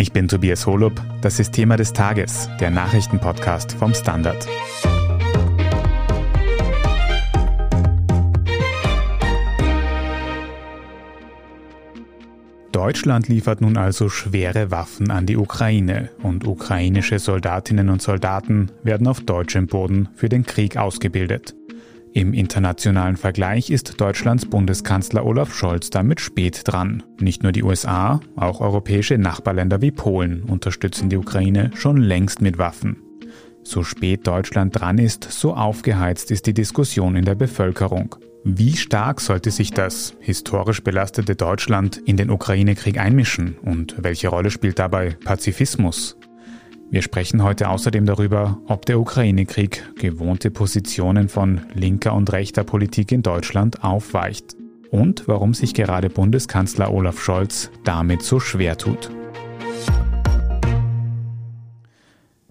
Ich bin Tobias Holub. Das ist Thema des Tages, der Nachrichtenpodcast vom Standard. Deutschland liefert nun also schwere Waffen an die Ukraine und ukrainische Soldatinnen und Soldaten werden auf deutschem Boden für den Krieg ausgebildet. Im internationalen Vergleich ist Deutschlands Bundeskanzler Olaf Scholz damit spät dran. Nicht nur die USA, auch europäische Nachbarländer wie Polen unterstützen die Ukraine schon längst mit Waffen. So spät Deutschland dran ist, so aufgeheizt ist die Diskussion in der Bevölkerung. Wie stark sollte sich das historisch belastete Deutschland in den Ukraine-Krieg einmischen und welche Rolle spielt dabei Pazifismus? Wir sprechen heute außerdem darüber, ob der Ukraine-Krieg gewohnte Positionen von linker und rechter Politik in Deutschland aufweicht und warum sich gerade Bundeskanzler Olaf Scholz damit so schwer tut.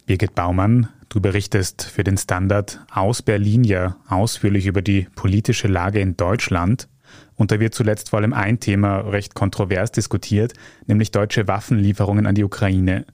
Birgit Baumann, du berichtest für den Standard aus Berlin ja ausführlich über die politische Lage in Deutschland. Und da wird zuletzt vor allem ein Thema recht kontrovers diskutiert, nämlich deutsche Waffenlieferungen an die Ukraine.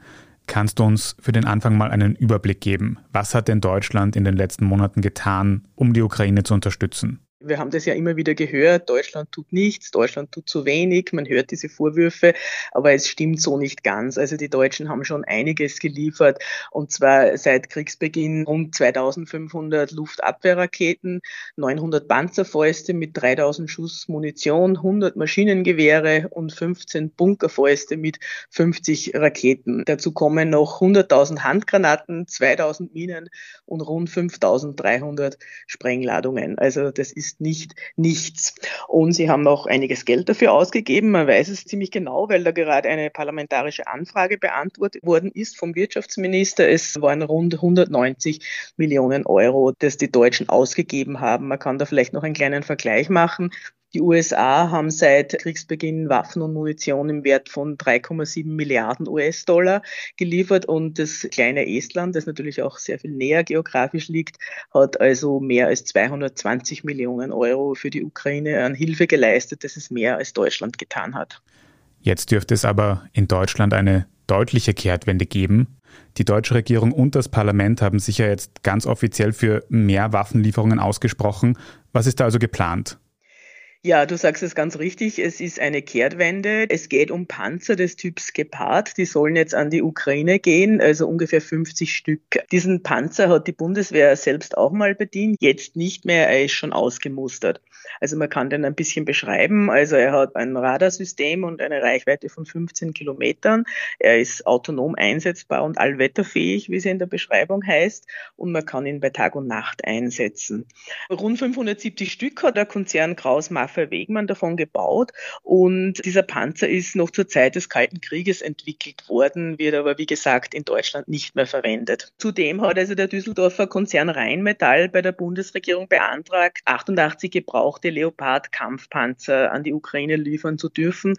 Kannst du uns für den Anfang mal einen Überblick geben? Was hat denn Deutschland in den letzten Monaten getan, um die Ukraine zu unterstützen? Wir haben das ja immer wieder gehört, Deutschland tut nichts, Deutschland tut zu wenig, man hört diese Vorwürfe, aber es stimmt so nicht ganz. Also die Deutschen haben schon einiges geliefert und zwar seit Kriegsbeginn rund 2500 Luftabwehrraketen, 900 Panzerfäuste mit 3000 Schuss Munition, 100 Maschinengewehre und 15 Bunkerfäuste mit 50 Raketen. Dazu kommen noch 100.000 Handgranaten, 2000 Minen und rund 5300 Sprengladungen. Also das ist ist nicht nichts. Und sie haben auch einiges Geld dafür ausgegeben. Man weiß es ziemlich genau, weil da gerade eine parlamentarische Anfrage beantwortet worden ist vom Wirtschaftsminister. Es waren rund 190 Millionen Euro, das die Deutschen ausgegeben haben. Man kann da vielleicht noch einen kleinen Vergleich machen. Die USA haben seit Kriegsbeginn Waffen und Munition im Wert von 3,7 Milliarden US-Dollar geliefert und das kleine Estland, das natürlich auch sehr viel näher geografisch liegt, hat also mehr als 220 Millionen Euro für die Ukraine an Hilfe geleistet. Das ist mehr als Deutschland getan hat. Jetzt dürfte es aber in Deutschland eine deutliche Kehrtwende geben. Die deutsche Regierung und das Parlament haben sich ja jetzt ganz offiziell für mehr Waffenlieferungen ausgesprochen. Was ist da also geplant? Ja, du sagst es ganz richtig. Es ist eine Kehrtwende. Es geht um Panzer des Typs Gepard. Die sollen jetzt an die Ukraine gehen, also ungefähr 50 Stück. Diesen Panzer hat die Bundeswehr selbst auch mal bedient. Jetzt nicht mehr. Er ist schon ausgemustert. Also man kann den ein bisschen beschreiben. Also er hat ein Radarsystem und eine Reichweite von 15 Kilometern. Er ist autonom einsetzbar und allwetterfähig, wie es in der Beschreibung heißt. Und man kann ihn bei Tag und Nacht einsetzen. Rund 570 Stück hat der Konzern Kraus Maffei Raphael Wegmann davon gebaut und dieser Panzer ist noch zur Zeit des Kalten Krieges entwickelt worden, wird aber wie gesagt in Deutschland nicht mehr verwendet. Zudem hat also der Düsseldorfer Konzern Rheinmetall bei der Bundesregierung beantragt, 88 gebrauchte Leopard-Kampfpanzer an die Ukraine liefern zu dürfen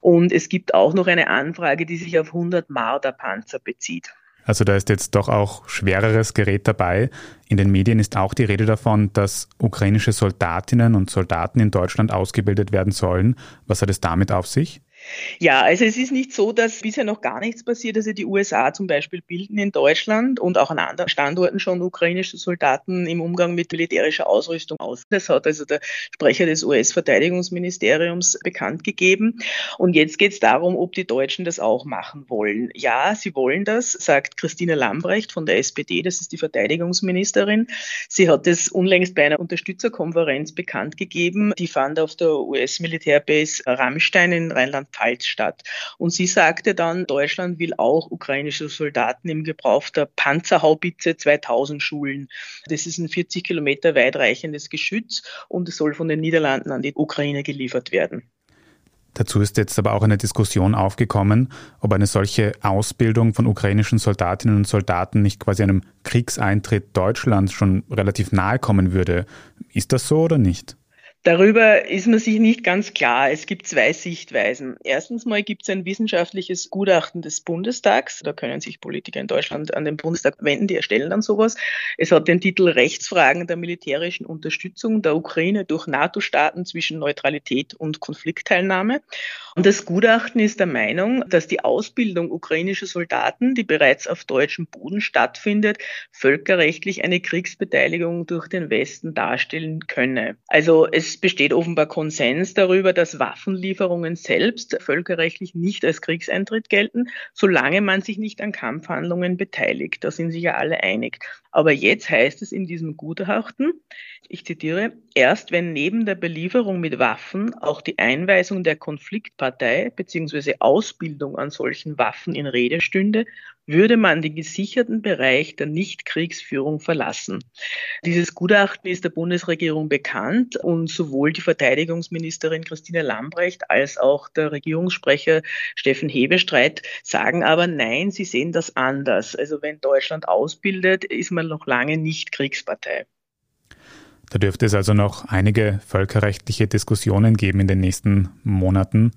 und es gibt auch noch eine Anfrage, die sich auf 100 Marder-Panzer bezieht. Also da ist jetzt doch auch schwereres Gerät dabei. In den Medien ist auch die Rede davon, dass ukrainische Soldatinnen und Soldaten in Deutschland ausgebildet werden sollen. Was hat es damit auf sich? Ja, also es ist nicht so, dass bisher noch gar nichts passiert. Also die USA zum Beispiel bilden in Deutschland und auch an anderen Standorten schon ukrainische Soldaten im Umgang mit militärischer Ausrüstung aus. Das hat also der Sprecher des US-Verteidigungsministeriums bekannt gegeben. Und jetzt geht es darum, ob die Deutschen das auch machen wollen. Ja, sie wollen das, sagt Christine Lambrecht von der SPD, das ist die Verteidigungsministerin. Sie hat es unlängst bei einer Unterstützerkonferenz bekannt gegeben. Die fand auf der US-Militärbase Rammstein in Rheinland Pfalz statt. Und sie sagte dann, Deutschland will auch ukrainische Soldaten im Gebrauch der Panzerhaubitze 2000 schulen. Das ist ein 40 Kilometer weitreichendes Geschütz und es soll von den Niederlanden an die Ukraine geliefert werden. Dazu ist jetzt aber auch eine Diskussion aufgekommen, ob eine solche Ausbildung von ukrainischen Soldatinnen und Soldaten nicht quasi einem Kriegseintritt Deutschlands schon relativ nahe kommen würde. Ist das so oder nicht? Darüber ist man sich nicht ganz klar. Es gibt zwei Sichtweisen. Erstens mal gibt es ein wissenschaftliches Gutachten des Bundestags. Da können sich Politiker in Deutschland an den Bundestag wenden, die erstellen dann sowas. Es hat den Titel Rechtsfragen der militärischen Unterstützung der Ukraine durch NATO-Staaten zwischen Neutralität und Konfliktteilnahme. Und das Gutachten ist der Meinung, dass die Ausbildung ukrainischer Soldaten, die bereits auf deutschem Boden stattfindet, völkerrechtlich eine Kriegsbeteiligung durch den Westen darstellen könne. Also es besteht offenbar Konsens darüber, dass Waffenlieferungen selbst völkerrechtlich nicht als Kriegseintritt gelten, solange man sich nicht an Kampfhandlungen beteiligt. Da sind sich ja alle einig. Aber jetzt heißt es in diesem Gutachten, ich zitiere, erst wenn neben der Belieferung mit Waffen auch die Einweisung der Konfliktpartei bzw. Ausbildung an solchen Waffen in Rede stünde, würde man den gesicherten Bereich der Nichtkriegsführung verlassen. Dieses Gutachten ist der Bundesregierung bekannt und sowohl die Verteidigungsministerin Christine Lambrecht als auch der Regierungssprecher Steffen Hebestreit sagen aber nein, sie sehen das anders. Also wenn Deutschland ausbildet, ist man noch lange nicht Kriegspartei. Da dürfte es also noch einige völkerrechtliche Diskussionen geben in den nächsten Monaten.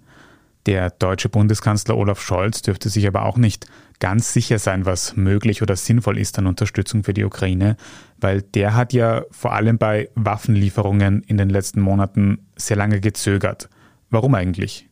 Der deutsche Bundeskanzler Olaf Scholz dürfte sich aber auch nicht ganz sicher sein, was möglich oder sinnvoll ist an Unterstützung für die Ukraine, weil der hat ja vor allem bei Waffenlieferungen in den letzten Monaten sehr lange gezögert. Warum eigentlich?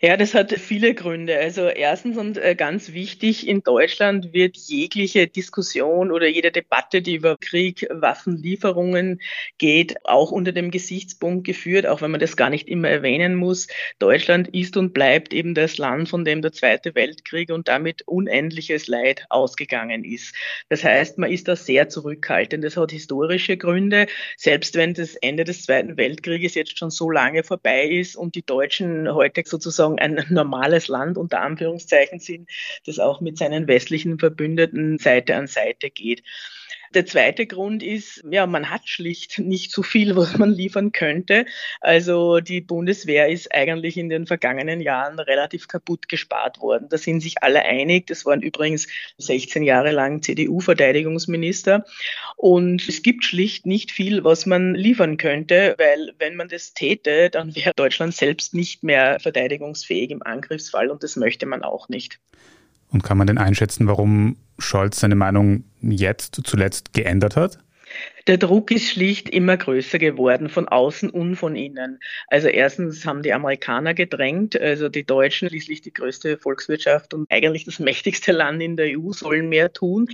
Ja, das hat viele Gründe. Also erstens und äh, ganz wichtig, in Deutschland wird jegliche Diskussion oder jede Debatte, die über Krieg, Waffenlieferungen geht, auch unter dem Gesichtspunkt geführt, auch wenn man das gar nicht immer erwähnen muss. Deutschland ist und bleibt eben das Land, von dem der Zweite Weltkrieg und damit unendliches Leid ausgegangen ist. Das heißt, man ist da sehr zurückhaltend. Das hat historische Gründe. Selbst wenn das Ende des Zweiten Weltkrieges jetzt schon so lange vorbei ist und die Deutschen heute sozusagen sozusagen ein normales Land unter Anführungszeichen sind, das auch mit seinen westlichen Verbündeten Seite an Seite geht. Der zweite Grund ist, ja, man hat schlicht nicht so viel, was man liefern könnte. Also die Bundeswehr ist eigentlich in den vergangenen Jahren relativ kaputt gespart worden. Da sind sich alle einig. Das waren übrigens 16 Jahre lang CDU-Verteidigungsminister. Und es gibt schlicht nicht viel, was man liefern könnte, weil wenn man das täte, dann wäre Deutschland selbst nicht mehr verteidigungsfähig im Angriffsfall und das möchte man auch nicht. Und kann man denn einschätzen, warum Scholz seine Meinung jetzt zuletzt geändert hat? Der Druck ist schlicht immer größer geworden, von außen und von innen. Also erstens haben die Amerikaner gedrängt, also die Deutschen, schließlich die größte Volkswirtschaft und eigentlich das mächtigste Land in der EU, sollen mehr tun.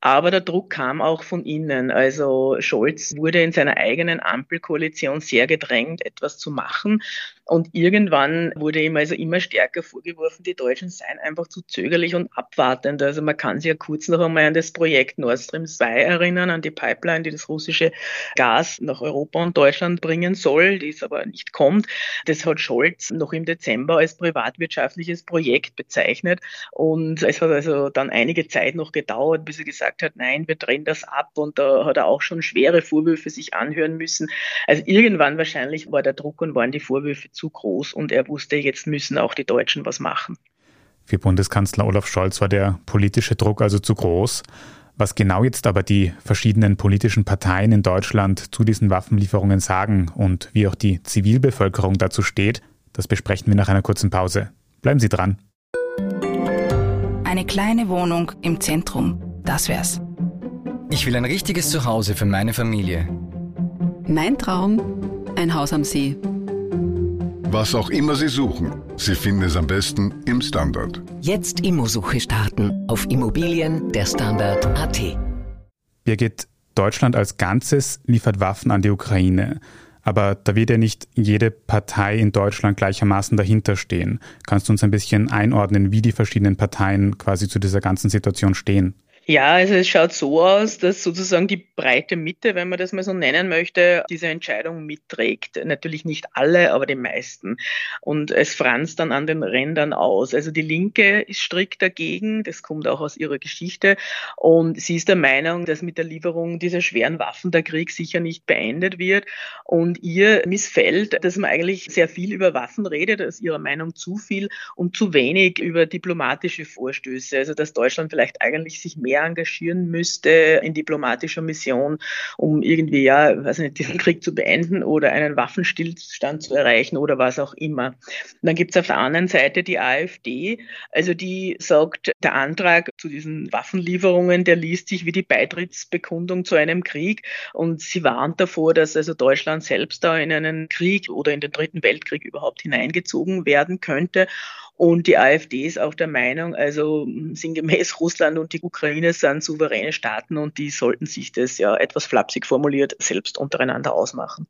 Aber der Druck kam auch von innen. Also Scholz wurde in seiner eigenen Ampelkoalition sehr gedrängt, etwas zu machen. Und irgendwann wurde ihm also immer stärker vorgeworfen, die Deutschen seien einfach zu zögerlich und abwartend. Also man kann sich ja kurz noch einmal an das Projekt Nord Stream 2 erinnern, an die Pipeline, die das russische Gas nach Europa und Deutschland bringen soll, die es aber nicht kommt. Das hat Scholz noch im Dezember als privatwirtschaftliches Projekt bezeichnet. Und es hat also dann einige Zeit noch gedauert, bis er gesagt hat, nein, wir drehen das ab. Und da hat er auch schon schwere Vorwürfe sich anhören müssen. Also irgendwann wahrscheinlich war der Druck und waren die Vorwürfe zu groß und er wusste, jetzt müssen auch die Deutschen was machen. Für Bundeskanzler Olaf Scholz war der politische Druck also zu groß. Was genau jetzt aber die verschiedenen politischen Parteien in Deutschland zu diesen Waffenlieferungen sagen und wie auch die Zivilbevölkerung dazu steht, das besprechen wir nach einer kurzen Pause. Bleiben Sie dran. Eine kleine Wohnung im Zentrum, das wär's. Ich will ein richtiges Zuhause für meine Familie. Mein Traum, ein Haus am See was auch immer Sie suchen, Sie finden es am besten im Standard. Jetzt Immosuche starten auf Immobilien der Standard.at. Birgit, Deutschland als Ganzes liefert Waffen an die Ukraine. Aber da wird ja nicht jede Partei in Deutschland gleichermaßen dahinter stehen. Kannst du uns ein bisschen einordnen, wie die verschiedenen Parteien quasi zu dieser ganzen Situation stehen? Ja, also es schaut so aus, dass sozusagen die breite Mitte, wenn man das mal so nennen möchte, diese Entscheidung mitträgt. Natürlich nicht alle, aber die meisten. Und es franzt dann an den Rändern aus. Also die Linke ist strikt dagegen, das kommt auch aus ihrer Geschichte. Und sie ist der Meinung, dass mit der Lieferung dieser schweren Waffen der Krieg sicher nicht beendet wird. Und ihr missfällt, dass man eigentlich sehr viel über Waffen redet, aus ihrer Meinung zu viel und zu wenig über diplomatische Vorstöße. Also dass Deutschland vielleicht eigentlich sich mehr mehr engagieren müsste in diplomatischer Mission, um irgendwie, ja, weiß nicht, diesen Krieg zu beenden oder einen Waffenstillstand zu erreichen oder was auch immer. Und dann gibt es auf der anderen Seite die AfD, also die sagt, der Antrag zu diesen Waffenlieferungen, der liest sich wie die Beitrittsbekundung zu einem Krieg und sie warnt davor, dass also Deutschland selbst da in einen Krieg oder in den Dritten Weltkrieg überhaupt hineingezogen werden könnte. Und die AfD ist auch der Meinung, also sinngemäß Russland und die Ukraine sind souveräne Staaten und die sollten sich das ja etwas flapsig formuliert selbst untereinander ausmachen.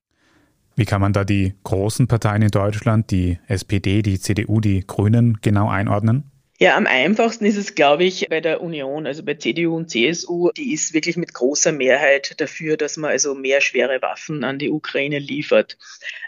Wie kann man da die großen Parteien in Deutschland, die SPD, die CDU, die Grünen genau einordnen? Ja, am einfachsten ist es, glaube ich, bei der Union, also bei CDU und CSU, die ist wirklich mit großer Mehrheit dafür, dass man also mehr schwere Waffen an die Ukraine liefert.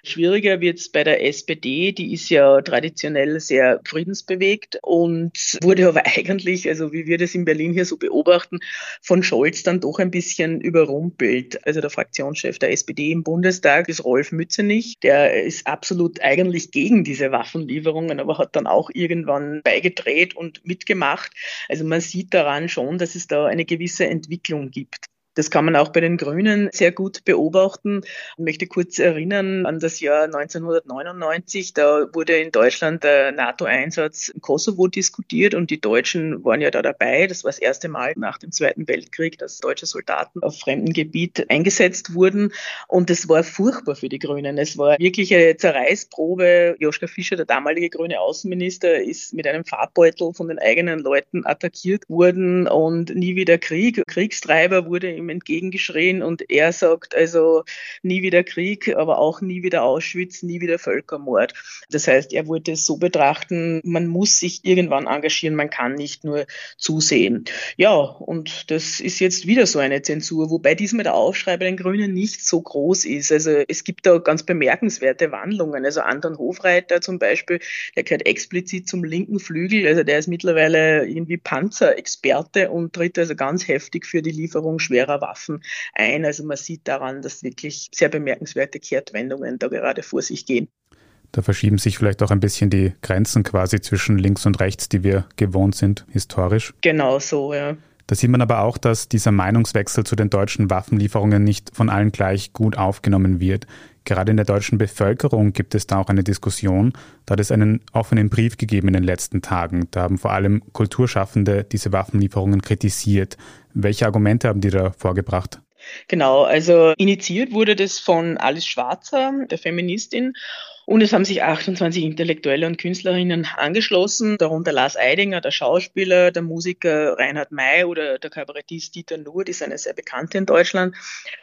Schwieriger wird es bei der SPD, die ist ja traditionell sehr friedensbewegt und wurde aber eigentlich, also wie wir das in Berlin hier so beobachten, von Scholz dann doch ein bisschen überrumpelt. Also der Fraktionschef der SPD im Bundestag ist Rolf Mützenich, der ist absolut eigentlich gegen diese Waffenlieferungen, aber hat dann auch irgendwann beigetreten gedreht und mitgemacht. Also man sieht daran schon, dass es da eine gewisse Entwicklung gibt. Das kann man auch bei den Grünen sehr gut beobachten. Ich möchte kurz erinnern an das Jahr 1999. Da wurde in Deutschland der NATO-Einsatz im Kosovo diskutiert und die Deutschen waren ja da dabei. Das war das erste Mal nach dem Zweiten Weltkrieg, dass deutsche Soldaten auf fremdem Gebiet eingesetzt wurden. Und das war furchtbar für die Grünen. Es war wirklich eine Zerreißprobe. Joschka Fischer, der damalige grüne Außenminister, ist mit einem Farbbeutel von den eigenen Leuten attackiert worden und nie wieder Krieg. Kriegstreiber wurde im ihm entgegengeschrien und er sagt also nie wieder Krieg, aber auch nie wieder Auschwitz, nie wieder Völkermord. Das heißt, er wollte es so betrachten, man muss sich irgendwann engagieren, man kann nicht nur zusehen. Ja, und das ist jetzt wieder so eine Zensur, wobei diesmal der Aufschrei bei den Grünen nicht so groß ist. Also es gibt da ganz bemerkenswerte Wandlungen. Also Anton Hofreiter zum Beispiel, der gehört explizit zum linken Flügel, also der ist mittlerweile irgendwie Panzerexperte und tritt also ganz heftig für die Lieferung schwerer schwerer Waffen ein. Also man sieht daran, dass wirklich sehr bemerkenswerte Kehrtwendungen da gerade vor sich gehen. Da verschieben sich vielleicht auch ein bisschen die Grenzen quasi zwischen links und rechts, die wir gewohnt sind, historisch. Genau so, ja. Da sieht man aber auch, dass dieser Meinungswechsel zu den deutschen Waffenlieferungen nicht von allen gleich gut aufgenommen wird. Gerade in der deutschen Bevölkerung gibt es da auch eine Diskussion. Da hat es einen offenen Brief gegeben in den letzten Tagen. Da haben vor allem Kulturschaffende diese Waffenlieferungen kritisiert. Welche Argumente haben die da vorgebracht? Genau, also initiiert wurde das von Alice Schwarzer, der Feministin. Und es haben sich 28 Intellektuelle und Künstlerinnen angeschlossen, darunter Lars Eidinger, der Schauspieler, der Musiker Reinhard May oder der Kabarettist Dieter Nuhr, die sind ja sehr bekannt in Deutschland.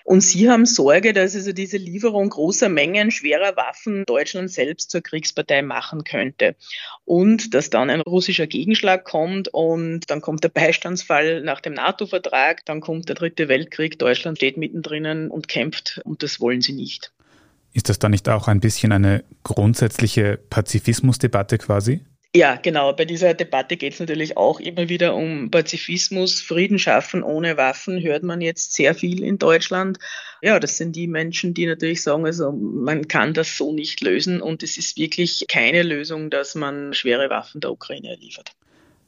Und sie haben Sorge, dass also diese Lieferung großer Mengen schwerer Waffen Deutschland selbst zur Kriegspartei machen könnte. Und dass dann ein russischer Gegenschlag kommt und dann kommt der Beistandsfall nach dem NATO-Vertrag, dann kommt der dritte Weltkrieg, Deutschland steht mittendrin und kämpft und das wollen sie nicht. Ist das dann nicht auch ein bisschen eine grundsätzliche Pazifismusdebatte quasi? Ja, genau. Bei dieser Debatte geht es natürlich auch immer wieder um Pazifismus, Frieden schaffen ohne Waffen, hört man jetzt sehr viel in Deutschland. Ja, das sind die Menschen, die natürlich sagen, also man kann das so nicht lösen und es ist wirklich keine Lösung, dass man schwere Waffen der Ukraine liefert.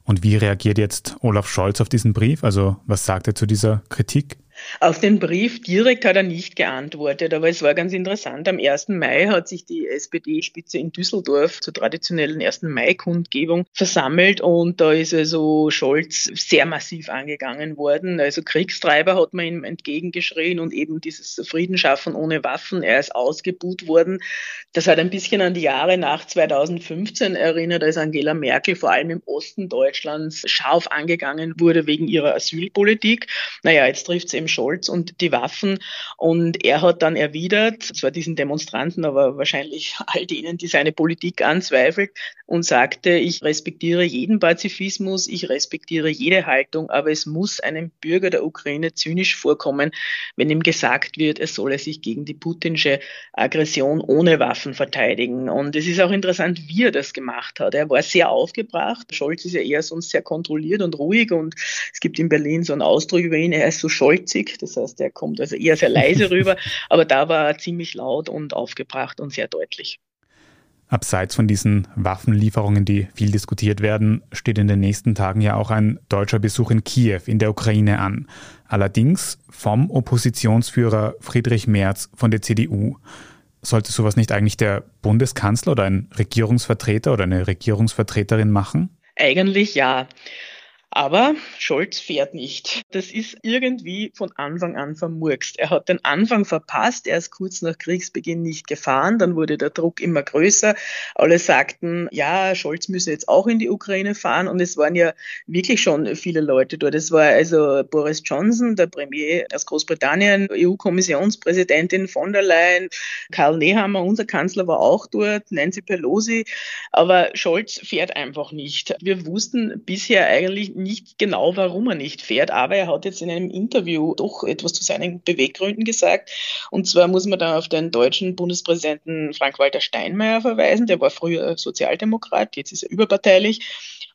Und wie reagiert jetzt Olaf Scholz auf diesen Brief? Also was sagt er zu dieser Kritik? Auf den Brief direkt hat er nicht geantwortet, aber es war ganz interessant. Am 1. Mai hat sich die SPD-Spitze in Düsseldorf zur traditionellen 1. Mai-Kundgebung versammelt und da ist also Scholz sehr massiv angegangen worden. Also Kriegstreiber hat man ihm entgegengeschrien und eben dieses Frieden schaffen ohne Waffen. Er ist ausgebuht worden. Das hat ein bisschen an die Jahre nach 2015 erinnert, als Angela Merkel vor allem im Osten Deutschlands scharf angegangen wurde wegen ihrer Asylpolitik. Naja, jetzt trifft es eben Scholz und die Waffen. Und er hat dann erwidert, zwar diesen Demonstranten, aber wahrscheinlich all denen, die seine Politik anzweifelt, und sagte, ich respektiere jeden Pazifismus, ich respektiere jede Haltung, aber es muss einem Bürger der Ukraine zynisch vorkommen, wenn ihm gesagt wird, er solle sich gegen die putinsche Aggression ohne Waffen verteidigen. Und es ist auch interessant, wie er das gemacht hat. Er war sehr aufgebracht. Scholz ist ja eher sonst sehr kontrolliert und ruhig und es gibt in Berlin so einen Ausdruck über ihn, er ist so scholzig, das heißt, er kommt also eher sehr leise rüber, aber da war er ziemlich laut und aufgebracht und sehr deutlich. Abseits von diesen Waffenlieferungen, die viel diskutiert werden, steht in den nächsten Tagen ja auch ein deutscher Besuch in Kiew in der Ukraine an. Allerdings vom Oppositionsführer Friedrich Merz von der CDU. Sollte sowas nicht eigentlich der Bundeskanzler oder ein Regierungsvertreter oder eine Regierungsvertreterin machen? Eigentlich ja. Aber Scholz fährt nicht. Das ist irgendwie von Anfang an vermurkst. Er hat den Anfang verpasst. Er ist kurz nach Kriegsbeginn nicht gefahren. Dann wurde der Druck immer größer. Alle sagten, ja, Scholz müsse jetzt auch in die Ukraine fahren. Und es waren ja wirklich schon viele Leute dort. Es war also Boris Johnson, der Premier aus Großbritannien, EU-Kommissionspräsidentin von der Leyen, Karl Nehammer, unser Kanzler, war auch dort, Nancy Pelosi. Aber Scholz fährt einfach nicht. Wir wussten bisher eigentlich nicht genau, warum er nicht fährt, aber er hat jetzt in einem Interview doch etwas zu seinen Beweggründen gesagt. Und zwar muss man da auf den deutschen Bundespräsidenten Frank-Walter Steinmeier verweisen. Der war früher Sozialdemokrat, jetzt ist er überparteilich.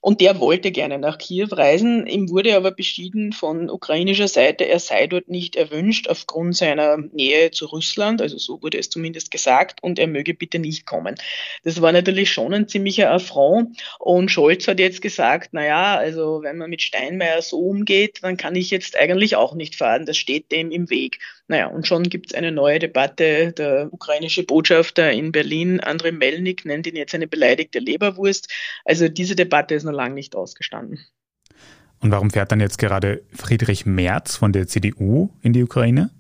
Und der wollte gerne nach Kiew reisen. Ihm wurde aber beschieden von ukrainischer Seite, er sei dort nicht erwünscht aufgrund seiner Nähe zu Russland. Also so wurde es zumindest gesagt. Und er möge bitte nicht kommen. Das war natürlich schon ein ziemlicher Affront. Und Scholz hat jetzt gesagt, na ja, also wenn man mit Steinmeier so umgeht, dann kann ich jetzt eigentlich auch nicht fahren. Das steht dem im Weg. Naja, und schon gibt es eine neue Debatte. Der ukrainische Botschafter in Berlin, Andrei Melnik, nennt ihn jetzt eine beleidigte Leberwurst. Also diese Debatte ist noch lange nicht ausgestanden. Und warum fährt dann jetzt gerade Friedrich Merz von der CDU in die Ukraine?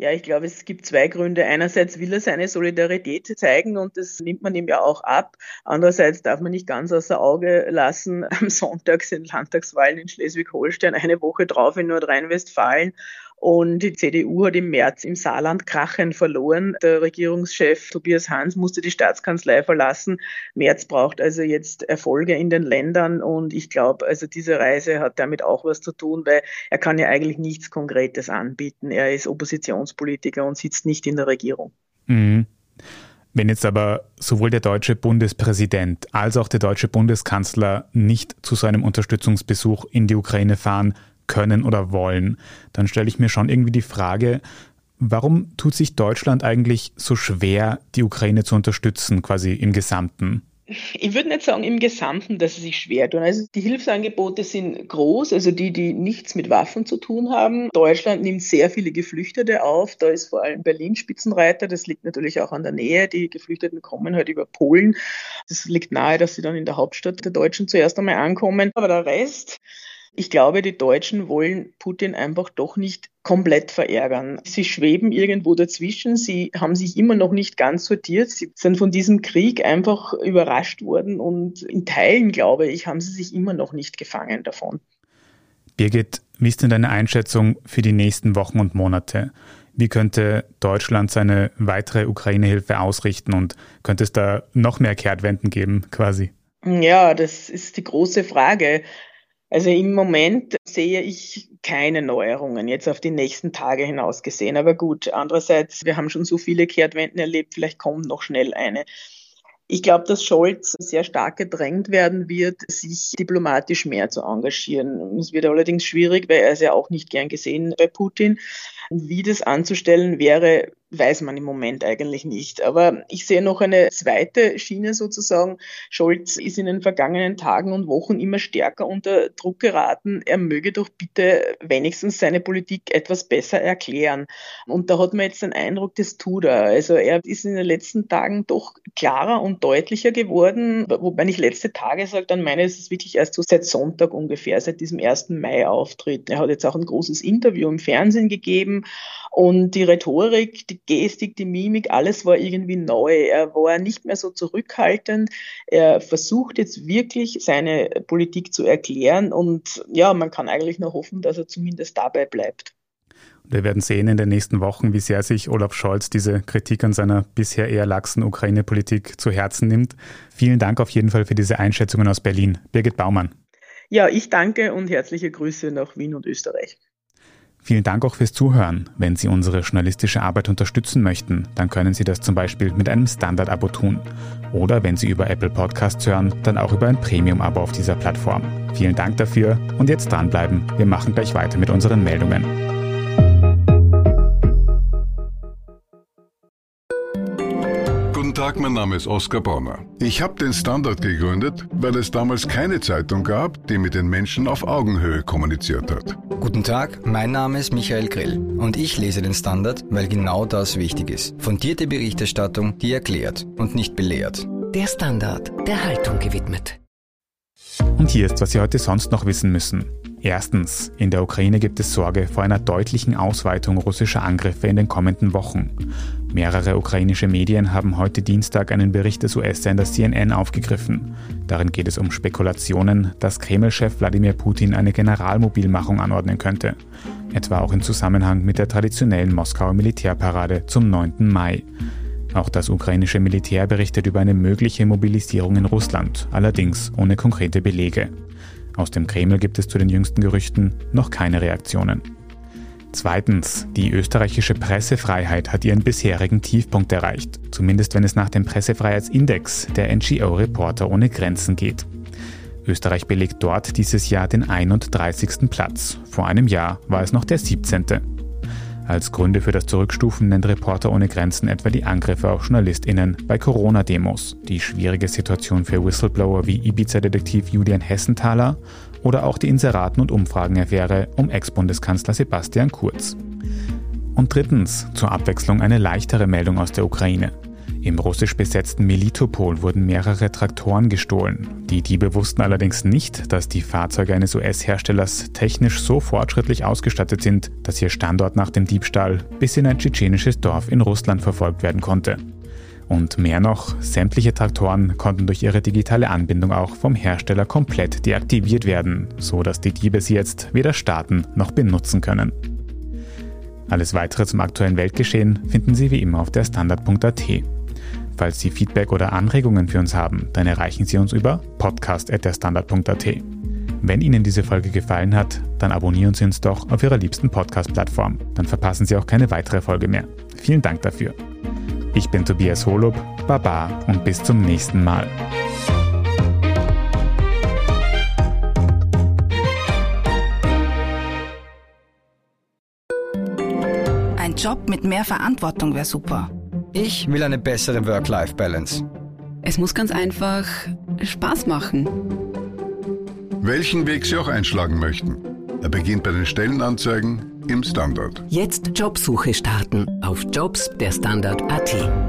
Ja, ich glaube, es gibt zwei Gründe. Einerseits will er seine Solidarität zeigen und das nimmt man ihm ja auch ab. Andererseits darf man nicht ganz außer Auge lassen, am Sonntag sind Landtagswahlen in Schleswig-Holstein, eine Woche drauf in Nordrhein-Westfalen und die CDU hat im März im Saarland Krachen verloren. Der Regierungschef Tobias Hans musste die Staatskanzlei verlassen. März braucht also jetzt Erfolge in den Ländern und ich glaube, also diese Reise hat damit auch was zu tun, weil er kann ja eigentlich nichts Konkretes anbieten. Er ist Oppositionspolitiker und sitzt nicht in der Regierung. Mhm. Wenn jetzt aber sowohl der deutsche Bundespräsident als auch der deutsche Bundeskanzler nicht zu seinem Unterstützungsbesuch in die Ukraine fahren, können oder wollen, dann stelle ich mir schon irgendwie die Frage, warum tut sich Deutschland eigentlich so schwer, die Ukraine zu unterstützen, quasi im Gesamten? Ich würde nicht sagen im Gesamten, dass sie sich schwer tun. Also die Hilfsangebote sind groß, also die, die nichts mit Waffen zu tun haben. Deutschland nimmt sehr viele Geflüchtete auf. Da ist vor allem Berlin Spitzenreiter. Das liegt natürlich auch an der Nähe. Die Geflüchteten kommen halt über Polen. Das liegt nahe, dass sie dann in der Hauptstadt der Deutschen zuerst einmal ankommen. Aber der Rest, ich glaube, die Deutschen wollen Putin einfach doch nicht komplett verärgern. Sie schweben irgendwo dazwischen. Sie haben sich immer noch nicht ganz sortiert. Sie sind von diesem Krieg einfach überrascht worden und in Teilen, glaube ich, haben sie sich immer noch nicht gefangen davon. Birgit, wie ist denn deine Einschätzung für die nächsten Wochen und Monate? Wie könnte Deutschland seine weitere Ukraine-Hilfe ausrichten und könnte es da noch mehr Kehrtwenden geben, quasi? Ja, das ist die große Frage. Also im Moment sehe ich keine Neuerungen jetzt auf die nächsten Tage hinaus gesehen. Aber gut, andererseits, wir haben schon so viele Kehrtwenden erlebt, vielleicht kommt noch schnell eine. Ich glaube, dass Scholz sehr stark gedrängt werden wird, sich diplomatisch mehr zu engagieren. Es wird allerdings schwierig, weil er ist ja auch nicht gern gesehen bei Putin. Wie das anzustellen wäre, weiß man im Moment eigentlich nicht. Aber ich sehe noch eine zweite Schiene sozusagen. Scholz ist in den vergangenen Tagen und Wochen immer stärker unter Druck geraten. Er möge doch bitte wenigstens seine Politik etwas besser erklären. Und da hat man jetzt den Eindruck, das tut er. Also er ist in den letzten Tagen doch klarer und deutlicher geworden. Wobei ich letzte Tage sage, dann meine ich, es ist wirklich erst so seit Sonntag ungefähr, seit diesem 1. Mai-Auftritt. Er hat jetzt auch ein großes Interview im Fernsehen gegeben und die Rhetorik, die Gestik, die Mimik, alles war irgendwie neu. Er war nicht mehr so zurückhaltend. Er versucht jetzt wirklich seine Politik zu erklären und ja, man kann eigentlich nur hoffen, dass er zumindest dabei bleibt. Wir werden sehen in den nächsten Wochen, wie sehr sich Olaf Scholz diese Kritik an seiner bisher eher laxen Ukraine-Politik zu Herzen nimmt. Vielen Dank auf jeden Fall für diese Einschätzungen aus Berlin. Birgit Baumann. Ja, ich danke und herzliche Grüße nach Wien und Österreich. Vielen Dank auch fürs Zuhören. Wenn Sie unsere journalistische Arbeit unterstützen möchten, dann können Sie das zum Beispiel mit einem Standard-Abo tun. Oder wenn Sie über Apple Podcasts hören, dann auch über ein Premium-Abo auf dieser Plattform. Vielen Dank dafür und jetzt dranbleiben. Wir machen gleich weiter mit unseren Meldungen. Tag, mein Name ist Oskar Bonner. Ich habe den Standard gegründet, weil es damals keine Zeitung gab, die mit den Menschen auf Augenhöhe kommuniziert hat. Guten Tag, mein Name ist Michael Grill und ich lese den Standard, weil genau das wichtig ist. Fundierte Berichterstattung, die erklärt und nicht belehrt. Der Standard, der Haltung gewidmet. Und hier ist, was Sie heute sonst noch wissen müssen. Erstens, in der Ukraine gibt es Sorge vor einer deutlichen Ausweitung russischer Angriffe in den kommenden Wochen. Mehrere ukrainische Medien haben heute Dienstag einen Bericht des US-Senders CNN aufgegriffen. Darin geht es um Spekulationen, dass Kreml-Chef Wladimir Putin eine Generalmobilmachung anordnen könnte. Etwa auch im Zusammenhang mit der traditionellen Moskauer Militärparade zum 9. Mai. Auch das ukrainische Militär berichtet über eine mögliche Mobilisierung in Russland, allerdings ohne konkrete Belege. Aus dem Kreml gibt es zu den jüngsten Gerüchten noch keine Reaktionen. Zweitens, die österreichische Pressefreiheit hat ihren bisherigen Tiefpunkt erreicht, zumindest wenn es nach dem Pressefreiheitsindex der NGO Reporter ohne Grenzen geht. Österreich belegt dort dieses Jahr den 31. Platz. Vor einem Jahr war es noch der 17. Als Gründe für das Zurückstufen nennt Reporter ohne Grenzen etwa die Angriffe auf JournalistInnen bei Corona-Demos, die schwierige Situation für Whistleblower wie Ibiza-Detektiv Julian Hessenthaler oder auch die Inseraten- und Umfragenaffäre um Ex-Bundeskanzler Sebastian Kurz. Und drittens, zur Abwechslung eine leichtere Meldung aus der Ukraine. Im russisch besetzten Melitopol wurden mehrere Traktoren gestohlen. Die Diebe wussten allerdings nicht, dass die Fahrzeuge eines US-Herstellers technisch so fortschrittlich ausgestattet sind, dass ihr Standort nach dem Diebstahl bis in ein tschetschenisches Dorf in Russland verfolgt werden konnte. Und mehr noch, sämtliche Traktoren konnten durch ihre digitale Anbindung auch vom Hersteller komplett deaktiviert werden, so dass die Diebe sie jetzt weder starten noch benutzen können. Alles weitere zum aktuellen Weltgeschehen finden Sie wie immer auf der Standard.at. Falls Sie Feedback oder Anregungen für uns haben, dann erreichen Sie uns über podcast.derstandard.at. Wenn Ihnen diese Folge gefallen hat, dann abonnieren Sie uns doch auf Ihrer liebsten Podcast-Plattform. Dann verpassen Sie auch keine weitere Folge mehr. Vielen Dank dafür. Ich bin Tobias Holub, Baba und bis zum nächsten Mal. Ein Job mit mehr Verantwortung wäre super. Ich will eine bessere Work-Life-Balance. Es muss ganz einfach Spaß machen. Welchen Weg Sie auch einschlagen möchten. Er beginnt bei den Stellenanzeigen im Standard. Jetzt Jobsuche starten auf Jobs der Standard.at.